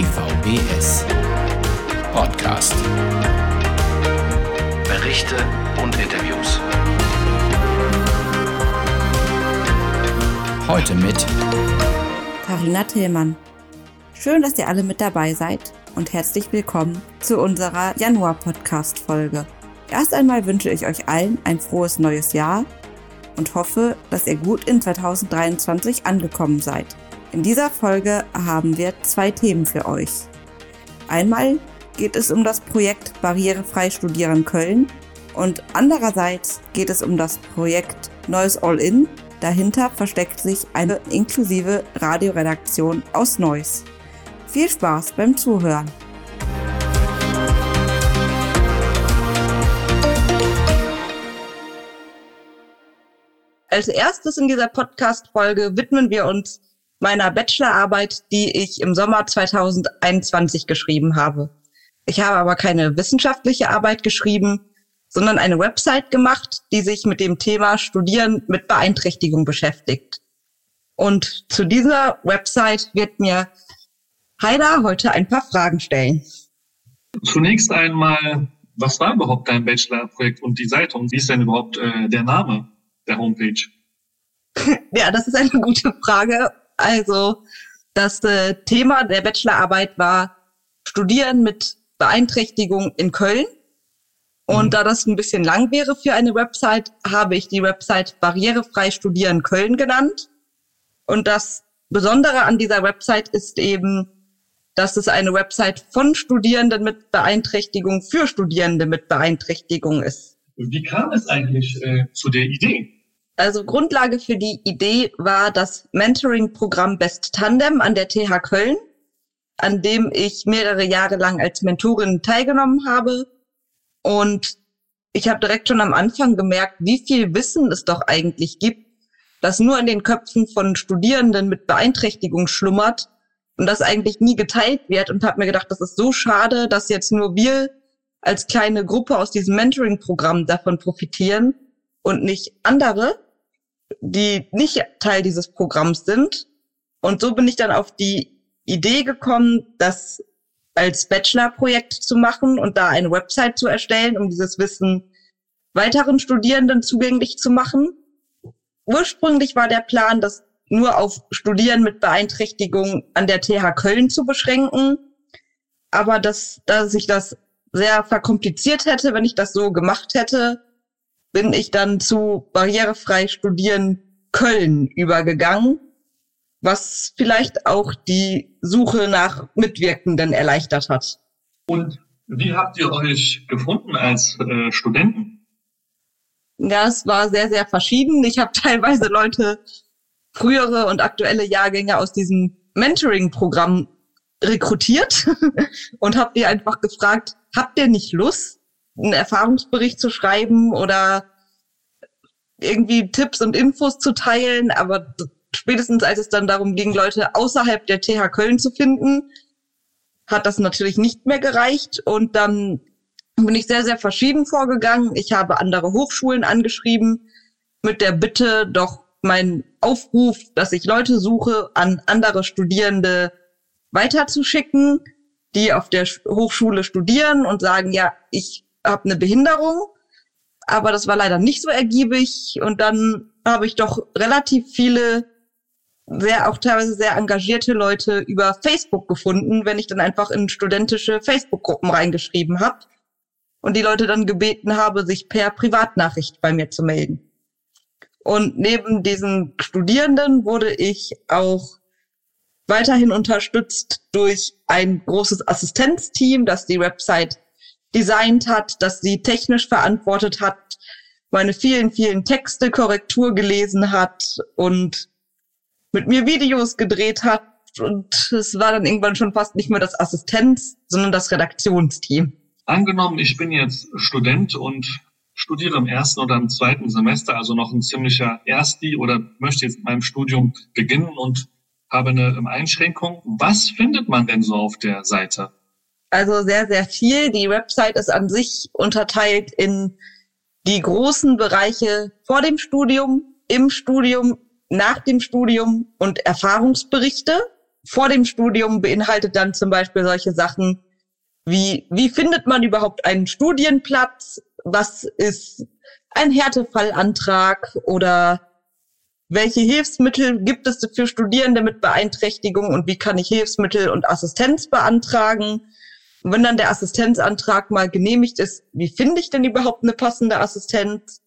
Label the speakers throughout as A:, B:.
A: DVBS Podcast. Berichte und Interviews. Heute mit
B: Carina Tillmann. Schön, dass ihr alle mit dabei seid und herzlich willkommen zu unserer Januar-Podcast-Folge. Erst einmal wünsche ich euch allen ein frohes neues Jahr und hoffe, dass ihr gut in 2023 angekommen seid. In dieser Folge haben wir zwei Themen für euch. Einmal geht es um das Projekt Barrierefrei Studieren Köln und andererseits geht es um das Projekt Neues All-In. Dahinter versteckt sich eine inklusive Radioredaktion aus Neuss. Viel Spaß beim Zuhören! Als erstes in dieser Podcast-Folge widmen wir uns meiner Bachelorarbeit, die ich im Sommer 2021 geschrieben habe. Ich habe aber keine wissenschaftliche Arbeit geschrieben, sondern eine Website gemacht, die sich mit dem Thema Studieren mit Beeinträchtigung beschäftigt. Und zu dieser Website wird mir Heider heute ein paar Fragen stellen.
C: Zunächst einmal, was war überhaupt dein Bachelorprojekt und die Seite und wie ist denn überhaupt äh, der Name? der Homepage?
B: ja, das ist eine gute Frage. Also das äh, Thema der Bachelorarbeit war Studieren mit Beeinträchtigung in Köln. Und mhm. da das ein bisschen lang wäre für eine Website, habe ich die Website Barrierefrei Studieren Köln genannt. Und das Besondere an dieser Website ist eben, dass es eine Website von Studierenden mit Beeinträchtigung für Studierende mit Beeinträchtigung ist.
C: Wie kam es eigentlich äh, zu der Idee?
B: Also Grundlage für die Idee war das Mentoring-Programm Best Tandem an der TH Köln, an dem ich mehrere Jahre lang als Mentorin teilgenommen habe. Und ich habe direkt schon am Anfang gemerkt, wie viel Wissen es doch eigentlich gibt, das nur in den Köpfen von Studierenden mit Beeinträchtigung schlummert und das eigentlich nie geteilt wird und habe mir gedacht, das ist so schade, dass jetzt nur wir als kleine Gruppe aus diesem Mentoring-Programm davon profitieren und nicht andere die nicht Teil dieses Programms sind. Und so bin ich dann auf die Idee gekommen, das als Bachelorprojekt zu machen und da eine Website zu erstellen, um dieses Wissen weiteren Studierenden zugänglich zu machen. Ursprünglich war der Plan, das nur auf Studierenden mit Beeinträchtigung an der TH Köln zu beschränken. Aber dass, dass ich das sehr verkompliziert hätte, wenn ich das so gemacht hätte, bin ich dann zu barrierefrei studieren Köln übergegangen, was vielleicht auch die Suche nach Mitwirkenden erleichtert hat.
C: Und wie habt ihr euch gefunden als äh, Studenten?
B: Ja, es war sehr, sehr verschieden. Ich habe teilweise Leute, frühere und aktuelle Jahrgänge aus diesem Mentoring-Programm rekrutiert und habe die einfach gefragt, habt ihr nicht Lust, einen Erfahrungsbericht zu schreiben oder irgendwie Tipps und Infos zu teilen, aber spätestens als es dann darum ging, Leute außerhalb der TH Köln zu finden, hat das natürlich nicht mehr gereicht und dann bin ich sehr, sehr verschieden vorgegangen. Ich habe andere Hochschulen angeschrieben mit der Bitte, doch mein Aufruf, dass ich Leute suche, an andere Studierende weiterzuschicken, die auf der Hochschule studieren und sagen, ja, ich habe eine Behinderung, aber das war leider nicht so ergiebig und dann habe ich doch relativ viele sehr auch teilweise sehr engagierte Leute über Facebook gefunden, wenn ich dann einfach in studentische Facebook-Gruppen reingeschrieben habe und die Leute dann gebeten habe, sich per Privatnachricht bei mir zu melden. Und neben diesen Studierenden wurde ich auch weiterhin unterstützt durch ein großes Assistenzteam, das die Website designt hat, das sie technisch verantwortet hat, meine vielen, vielen Texte Korrektur gelesen hat und mit mir Videos gedreht hat. Und es war dann irgendwann schon fast nicht mehr das Assistenz, sondern das Redaktionsteam.
C: Angenommen, ich bin jetzt Student und studiere im ersten oder im zweiten Semester, also noch ein ziemlicher Ersti oder möchte jetzt mit meinem Studium beginnen und habe eine Einschränkung. Was findet man denn so auf der Seite?
B: Also sehr, sehr viel. Die Website ist an sich unterteilt in die großen Bereiche vor dem Studium, im Studium, nach dem Studium und Erfahrungsberichte. vor dem Studium beinhaltet dann zum Beispiel solche Sachen wie, wie findet man überhaupt einen Studienplatz? Was ist ein Härtefallantrag oder welche Hilfsmittel gibt es für Studierende mit Beeinträchtigung und wie kann ich Hilfsmittel und Assistenz beantragen? Wenn dann der Assistenzantrag mal genehmigt ist, wie finde ich denn überhaupt eine passende Assistenz?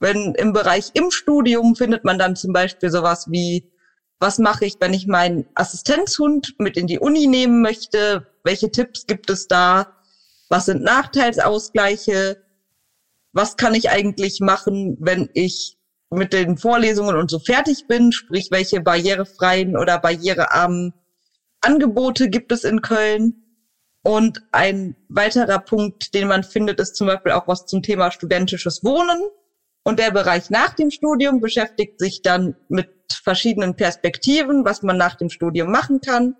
B: Wenn im Bereich im Studium findet man dann zum Beispiel sowas wie, was mache ich, wenn ich meinen Assistenzhund mit in die Uni nehmen möchte? Welche Tipps gibt es da? Was sind Nachteilsausgleiche? Was kann ich eigentlich machen, wenn ich mit den Vorlesungen und so fertig bin, sprich welche barrierefreien oder barrierearmen Angebote gibt es in Köln. Und ein weiterer Punkt, den man findet, ist zum Beispiel auch was zum Thema studentisches Wohnen. Und der Bereich nach dem Studium beschäftigt sich dann mit verschiedenen Perspektiven, was man nach dem Studium machen kann.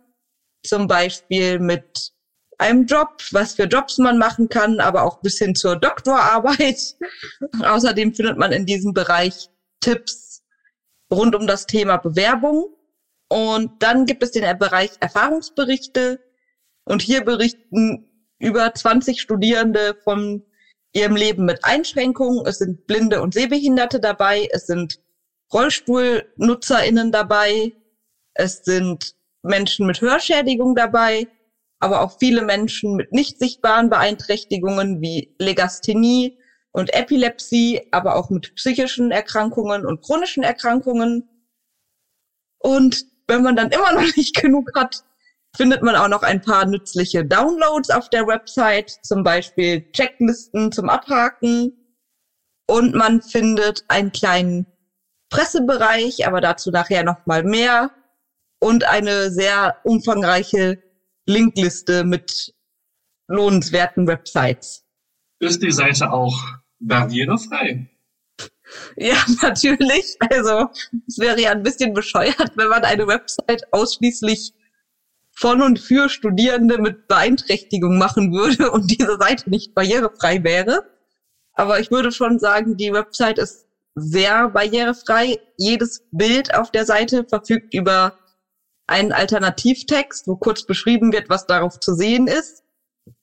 B: Zum Beispiel mit einem Job, was für Jobs man machen kann, aber auch bis hin zur Doktorarbeit. Außerdem findet man in diesem Bereich Tipps rund um das Thema Bewerbung. Und dann gibt es den Bereich Erfahrungsberichte. Und hier berichten über 20 Studierende von ihrem Leben mit Einschränkungen. Es sind Blinde und Sehbehinderte dabei. Es sind RollstuhlnutzerInnen dabei. Es sind Menschen mit Hörschädigung dabei, aber auch viele Menschen mit nicht sichtbaren Beeinträchtigungen wie Legasthenie, und Epilepsie, aber auch mit psychischen Erkrankungen und chronischen Erkrankungen. Und wenn man dann immer noch nicht genug hat, findet man auch noch ein paar nützliche Downloads auf der Website, zum Beispiel Checklisten zum Abhaken. Und man findet einen kleinen Pressebereich, aber dazu nachher noch mal mehr. Und eine sehr umfangreiche Linkliste mit lohnenswerten Websites.
C: Ist die Seite auch barrierefrei.
B: Ja, natürlich. Also es wäre ja ein bisschen bescheuert, wenn man eine Website ausschließlich von und für Studierende mit Beeinträchtigung machen würde und diese Seite nicht barrierefrei wäre. Aber ich würde schon sagen, die Website ist sehr barrierefrei. Jedes Bild auf der Seite verfügt über einen Alternativtext, wo kurz beschrieben wird, was darauf zu sehen ist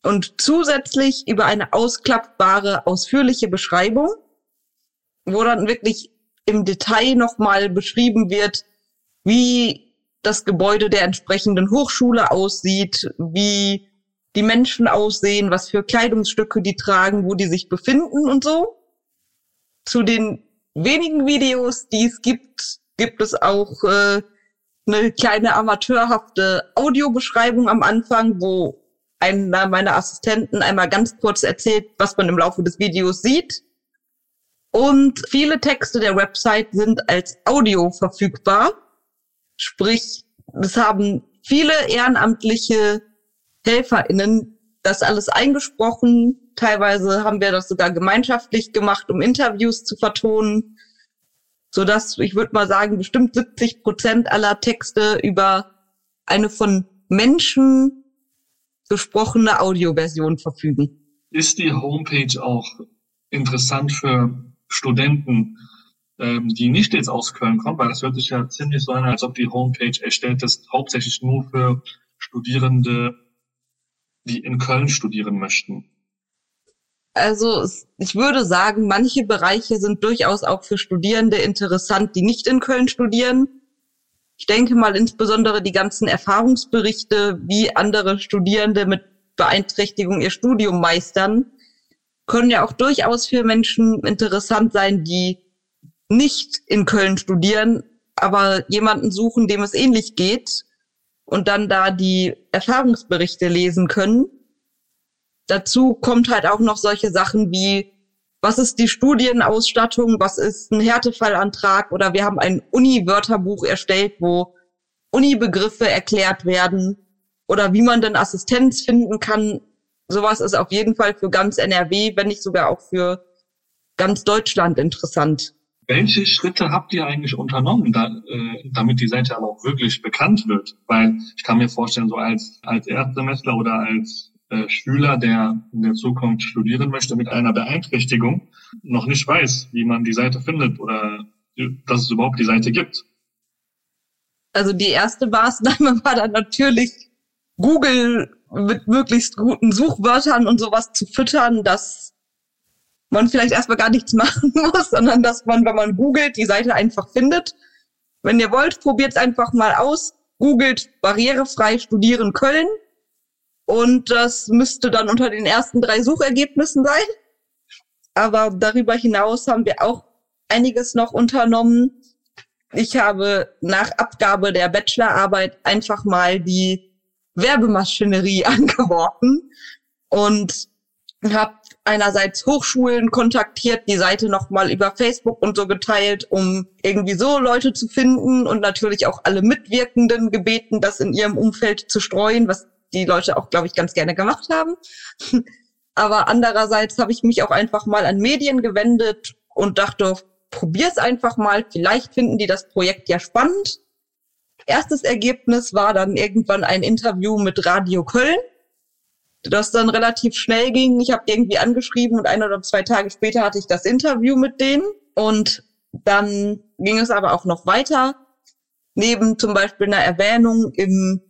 B: und zusätzlich über eine ausklappbare, ausführliche Beschreibung, wo dann wirklich im Detail nochmal beschrieben wird, wie das Gebäude der entsprechenden Hochschule aussieht, wie die Menschen aussehen, was für Kleidungsstücke die tragen, wo die sich befinden und so. Zu den wenigen Videos, die es gibt, gibt es auch äh, eine kleine amateurhafte Audiobeschreibung am Anfang, wo einer meiner Assistenten einmal ganz kurz erzählt, was man im Laufe des Videos sieht. Und viele Texte der Website sind als Audio verfügbar. Sprich, es haben viele ehrenamtliche HelferInnen das alles eingesprochen. Teilweise haben wir das sogar gemeinschaftlich gemacht, um Interviews zu vertonen, sodass ich würde mal sagen, bestimmt 70 Prozent aller Texte über eine von Menschen gesprochene Audioversion verfügen.
C: Ist die Homepage auch interessant für Studenten, ähm, die nicht jetzt aus Köln kommen? Weil das hört sich ja ziemlich so an, als ob die Homepage erstellt ist, hauptsächlich nur für Studierende, die in Köln studieren möchten.
B: Also ich würde sagen, manche Bereiche sind durchaus auch für Studierende interessant, die nicht in Köln studieren. Ich denke mal insbesondere die ganzen Erfahrungsberichte, wie andere Studierende mit Beeinträchtigung ihr Studium meistern, können ja auch durchaus für Menschen interessant sein, die nicht in Köln studieren, aber jemanden suchen, dem es ähnlich geht und dann da die Erfahrungsberichte lesen können. Dazu kommt halt auch noch solche Sachen wie was ist die Studienausstattung, was ist ein Härtefallantrag oder wir haben ein Uni-Wörterbuch erstellt, wo Uni-Begriffe erklärt werden oder wie man denn Assistenz finden kann. Sowas ist auf jeden Fall für ganz NRW, wenn nicht sogar auch für ganz Deutschland interessant.
C: Welche Schritte habt ihr eigentlich unternommen, da, äh, damit die Seite aber auch wirklich bekannt wird? Weil ich kann mir vorstellen, so als, als Erstsemestler oder als äh, Schüler, der in der Zukunft studieren möchte mit einer Beeinträchtigung, noch nicht weiß, wie man die Seite findet oder dass es überhaupt die Seite gibt.
B: Also die erste Maßnahme war dann natürlich Google mit möglichst guten Suchwörtern und sowas zu füttern, dass man vielleicht erstmal gar nichts machen muss, sondern dass man, wenn man googelt, die Seite einfach findet. Wenn ihr wollt, probiert es einfach mal aus. Googelt barrierefrei studieren Köln. Und das müsste dann unter den ersten drei Suchergebnissen sein. Aber darüber hinaus haben wir auch einiges noch unternommen. Ich habe nach Abgabe der Bachelorarbeit einfach mal die Werbemaschinerie angeworfen und habe einerseits Hochschulen kontaktiert, die Seite nochmal über Facebook und so geteilt, um irgendwie so Leute zu finden und natürlich auch alle Mitwirkenden gebeten, das in ihrem Umfeld zu streuen, was die Leute auch, glaube ich, ganz gerne gemacht haben. Aber andererseits habe ich mich auch einfach mal an Medien gewendet und dachte, probier's einfach mal, vielleicht finden die das Projekt ja spannend. Erstes Ergebnis war dann irgendwann ein Interview mit Radio Köln, das dann relativ schnell ging. Ich habe irgendwie angeschrieben und ein oder zwei Tage später hatte ich das Interview mit denen. Und dann ging es aber auch noch weiter. Neben zum Beispiel einer Erwähnung im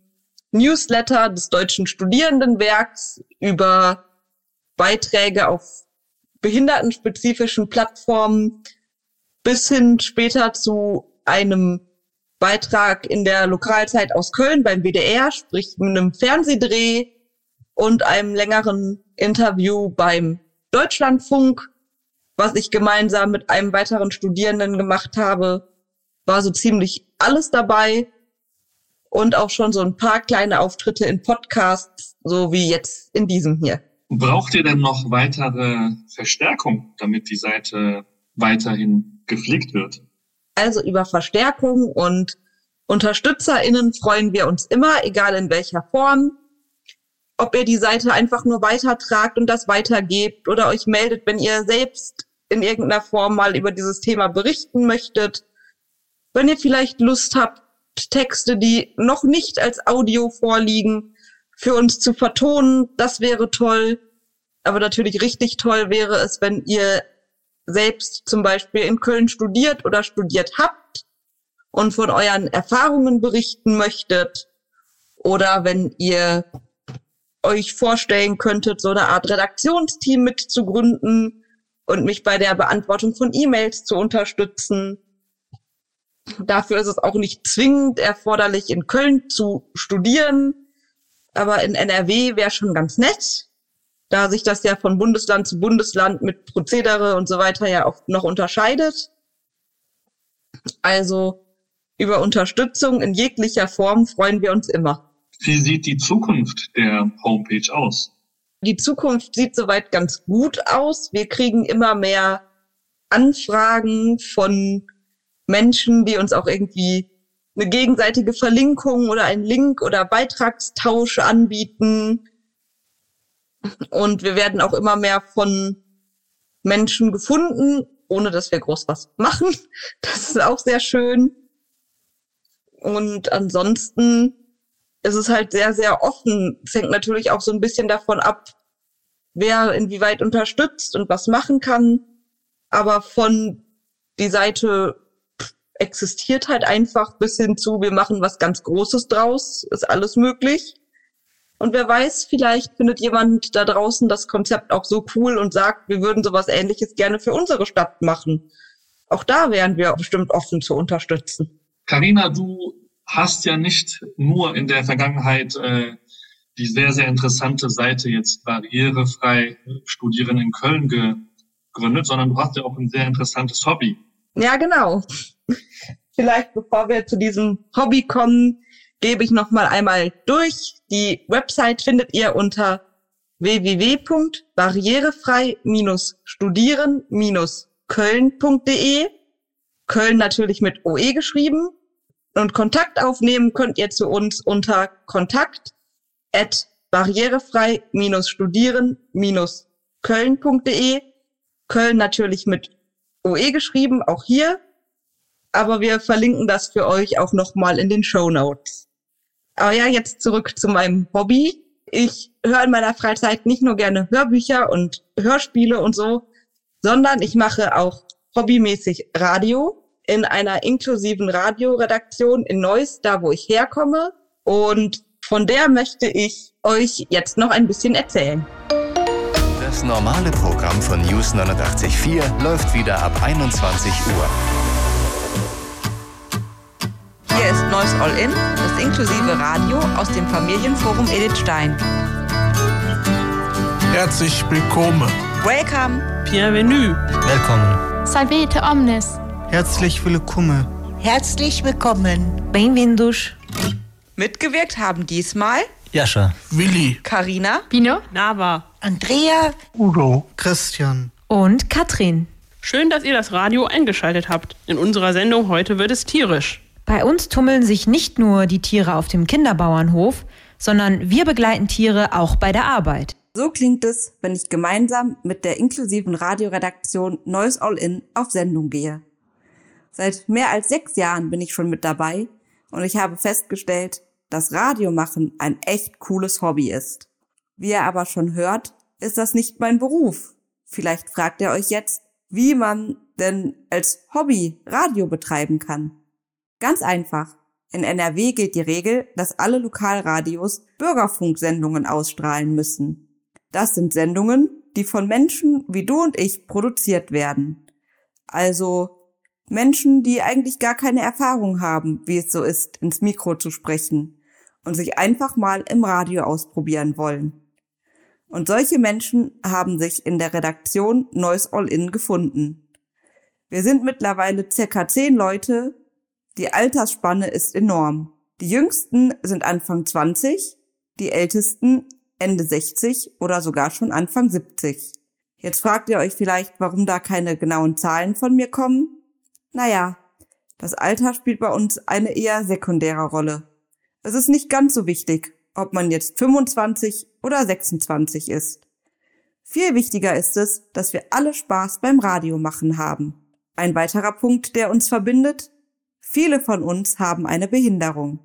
B: Newsletter des Deutschen Studierendenwerks über Beiträge auf behindertenspezifischen Plattformen bis hin später zu einem Beitrag in der Lokalzeit aus Köln beim WDR, sprich mit einem Fernsehdreh und einem längeren Interview beim Deutschlandfunk, was ich gemeinsam mit einem weiteren Studierenden gemacht habe, war so ziemlich alles dabei und auch schon so ein paar kleine Auftritte in Podcasts, so wie jetzt in diesem hier.
C: Braucht ihr denn noch weitere Verstärkung, damit die Seite weiterhin gepflegt wird?
B: Also über Verstärkung und UnterstützerInnen freuen wir uns immer, egal in welcher Form. Ob ihr die Seite einfach nur weitertragt und das weitergebt oder euch meldet, wenn ihr selbst in irgendeiner Form mal über dieses Thema berichten möchtet. Wenn ihr vielleicht Lust habt, Texte, die noch nicht als Audio vorliegen, für uns zu vertonen, das wäre toll. Aber natürlich richtig toll wäre es, wenn ihr selbst zum Beispiel in Köln studiert oder studiert habt und von euren Erfahrungen berichten möchtet oder wenn ihr euch vorstellen könntet, so eine Art Redaktionsteam mitzugründen und mich bei der Beantwortung von E-Mails zu unterstützen. Dafür ist es auch nicht zwingend erforderlich, in Köln zu studieren, aber in NRW wäre schon ganz nett da sich das ja von Bundesland zu Bundesland mit Prozedere und so weiter ja auch noch unterscheidet. Also über Unterstützung in jeglicher Form freuen wir uns immer.
C: Wie sieht die Zukunft der Homepage aus?
B: Die Zukunft sieht soweit ganz gut aus. Wir kriegen immer mehr Anfragen von Menschen, die uns auch irgendwie eine gegenseitige Verlinkung oder einen Link oder Beitragstausch anbieten. Und wir werden auch immer mehr von Menschen gefunden, ohne dass wir groß was machen. Das ist auch sehr schön. Und ansonsten ist es halt sehr, sehr offen. Es hängt natürlich auch so ein bisschen davon ab, wer inwieweit unterstützt und was machen kann. Aber von die Seite existiert halt einfach bis hin zu, wir machen was ganz Großes draus, ist alles möglich. Und wer weiß, vielleicht findet jemand da draußen das Konzept auch so cool und sagt, wir würden sowas ähnliches gerne für unsere Stadt machen. Auch da wären wir bestimmt offen zu unterstützen.
C: Karina, du hast ja nicht nur in der Vergangenheit äh, die sehr, sehr interessante Seite jetzt barrierefrei studieren in Köln gegründet, sondern du hast ja auch ein sehr interessantes Hobby.
B: Ja, genau. Vielleicht bevor wir zu diesem Hobby kommen, gebe ich noch mal einmal durch. Die Website findet ihr unter www.barrierefrei-studieren-köln.de. Köln natürlich mit OE geschrieben. Und Kontakt aufnehmen könnt ihr zu uns unter kontakt at barrierefrei-studieren-köln.de. Köln natürlich mit OE geschrieben, auch hier. Aber wir verlinken das für euch auch nochmal in den Show Notes. Aber ja, jetzt zurück zu meinem Hobby. Ich höre in meiner Freizeit nicht nur gerne Hörbücher und Hörspiele und so, sondern ich mache auch hobbymäßig Radio. In einer inklusiven Radioredaktion in Neuss, da wo ich herkomme. Und von der möchte ich euch jetzt noch ein bisschen erzählen.
A: Das normale Programm von News 89.4 läuft wieder ab 21 Uhr.
B: Hier ist Neues All In, das inklusive Radio aus dem Familienforum Edith Stein.
D: Herzlich willkommen.
B: Welcome.
E: Bienvenue.
F: Willkommen.
G: Salvete omnes.
H: Herzlich willkommen.
I: Herzlich willkommen.
J: Bem-vindos.
B: Mitgewirkt haben diesmal
F: Jascha,
D: Willi,
G: Karina, Bino,
E: Nava,
I: Andrea,
H: Udo, Christian
J: und Katrin.
E: Schön, dass ihr das Radio eingeschaltet habt. In unserer Sendung heute wird es tierisch.
J: Bei uns tummeln sich nicht nur die Tiere auf dem Kinderbauernhof, sondern wir begleiten Tiere auch bei der Arbeit.
B: So klingt es, wenn ich gemeinsam mit der inklusiven Radioredaktion Neues All In auf Sendung gehe. Seit mehr als sechs Jahren bin ich schon mit dabei und ich habe festgestellt, dass Radiomachen ein echt cooles Hobby ist. Wie ihr aber schon hört, ist das nicht mein Beruf. Vielleicht fragt ihr euch jetzt, wie man denn als Hobby Radio betreiben kann. Ganz einfach. In NRW gilt die Regel, dass alle Lokalradios Bürgerfunksendungen ausstrahlen müssen. Das sind Sendungen, die von Menschen wie du und ich produziert werden. Also Menschen, die eigentlich gar keine Erfahrung haben, wie es so ist, ins Mikro zu sprechen und sich einfach mal im Radio ausprobieren wollen. Und solche Menschen haben sich in der Redaktion Neues All-In gefunden. Wir sind mittlerweile circa zehn Leute. Die Altersspanne ist enorm. Die jüngsten sind Anfang 20, die ältesten Ende 60 oder sogar schon Anfang 70. Jetzt fragt ihr euch vielleicht, warum da keine genauen Zahlen von mir kommen. Naja, das Alter spielt bei uns eine eher sekundäre Rolle. Es ist nicht ganz so wichtig, ob man jetzt 25 oder 26 ist. Viel wichtiger ist es, dass wir alle Spaß beim Radio machen haben. Ein weiterer Punkt, der uns verbindet, viele von uns haben eine Behinderung.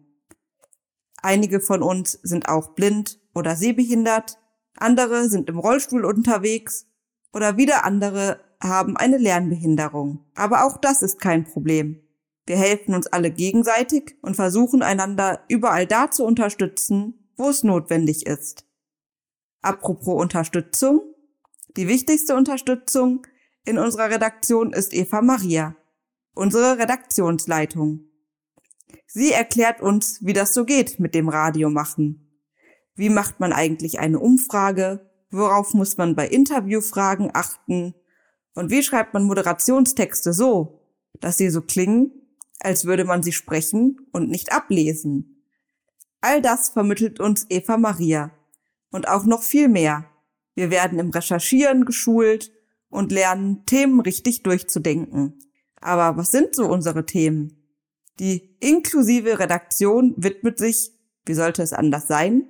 B: Einige von uns sind auch blind oder sehbehindert, andere sind im Rollstuhl unterwegs oder wieder andere haben eine Lernbehinderung. Aber auch das ist kein Problem. Wir helfen uns alle gegenseitig und versuchen einander überall da zu unterstützen, wo es notwendig ist. Apropos Unterstützung. Die wichtigste Unterstützung in unserer Redaktion ist Eva Maria, unsere Redaktionsleitung. Sie erklärt uns, wie das so geht mit dem Radio machen. Wie macht man eigentlich eine Umfrage? Worauf muss man bei Interviewfragen achten? Und wie schreibt man Moderationstexte so, dass sie so klingen, als würde man sie sprechen und nicht ablesen? All das vermittelt uns Eva Maria. Und auch noch viel mehr. Wir werden im Recherchieren geschult und lernen, Themen richtig durchzudenken. Aber was sind so unsere Themen? Die inklusive Redaktion widmet sich, wie sollte es anders sein,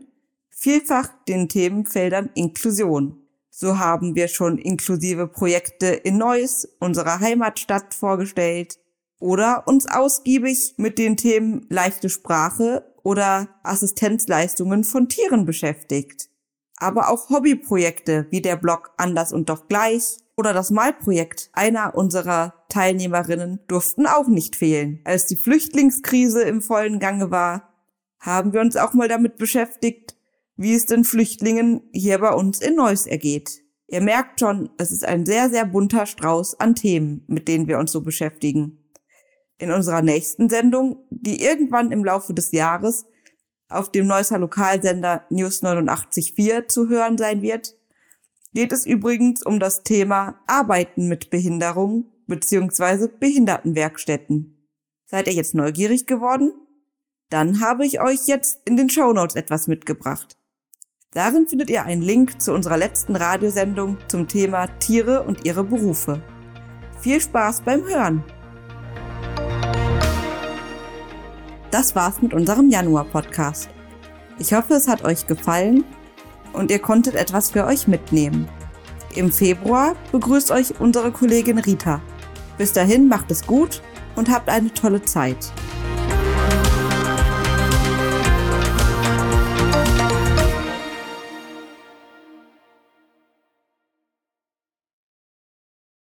B: vielfach den Themenfeldern Inklusion. So haben wir schon inklusive Projekte in Neuss, unserer Heimatstadt, vorgestellt oder uns ausgiebig mit den Themen leichte Sprache oder Assistenzleistungen von Tieren beschäftigt. Aber auch Hobbyprojekte wie der Blog Anders und doch gleich oder das Malprojekt einer unserer Teilnehmerinnen durften auch nicht fehlen. Als die Flüchtlingskrise im vollen Gange war, haben wir uns auch mal damit beschäftigt, wie es den Flüchtlingen hier bei uns in Neuss ergeht. Ihr merkt schon, es ist ein sehr, sehr bunter Strauß an Themen, mit denen wir uns so beschäftigen. In unserer nächsten Sendung, die irgendwann im Laufe des Jahres auf dem Neusser Lokalsender News 89.4 zu hören sein wird, geht es übrigens um das Thema Arbeiten mit Behinderung bzw. Behindertenwerkstätten. Seid ihr jetzt neugierig geworden? Dann habe ich euch jetzt in den Show Notes etwas mitgebracht. Darin findet ihr einen Link zu unserer letzten Radiosendung zum Thema Tiere und ihre Berufe. Viel Spaß beim Hören! Das war's mit unserem Januar-Podcast. Ich hoffe, es hat euch gefallen und ihr konntet etwas für euch mitnehmen. Im Februar begrüßt euch unsere Kollegin Rita. Bis dahin macht es gut und habt eine tolle Zeit.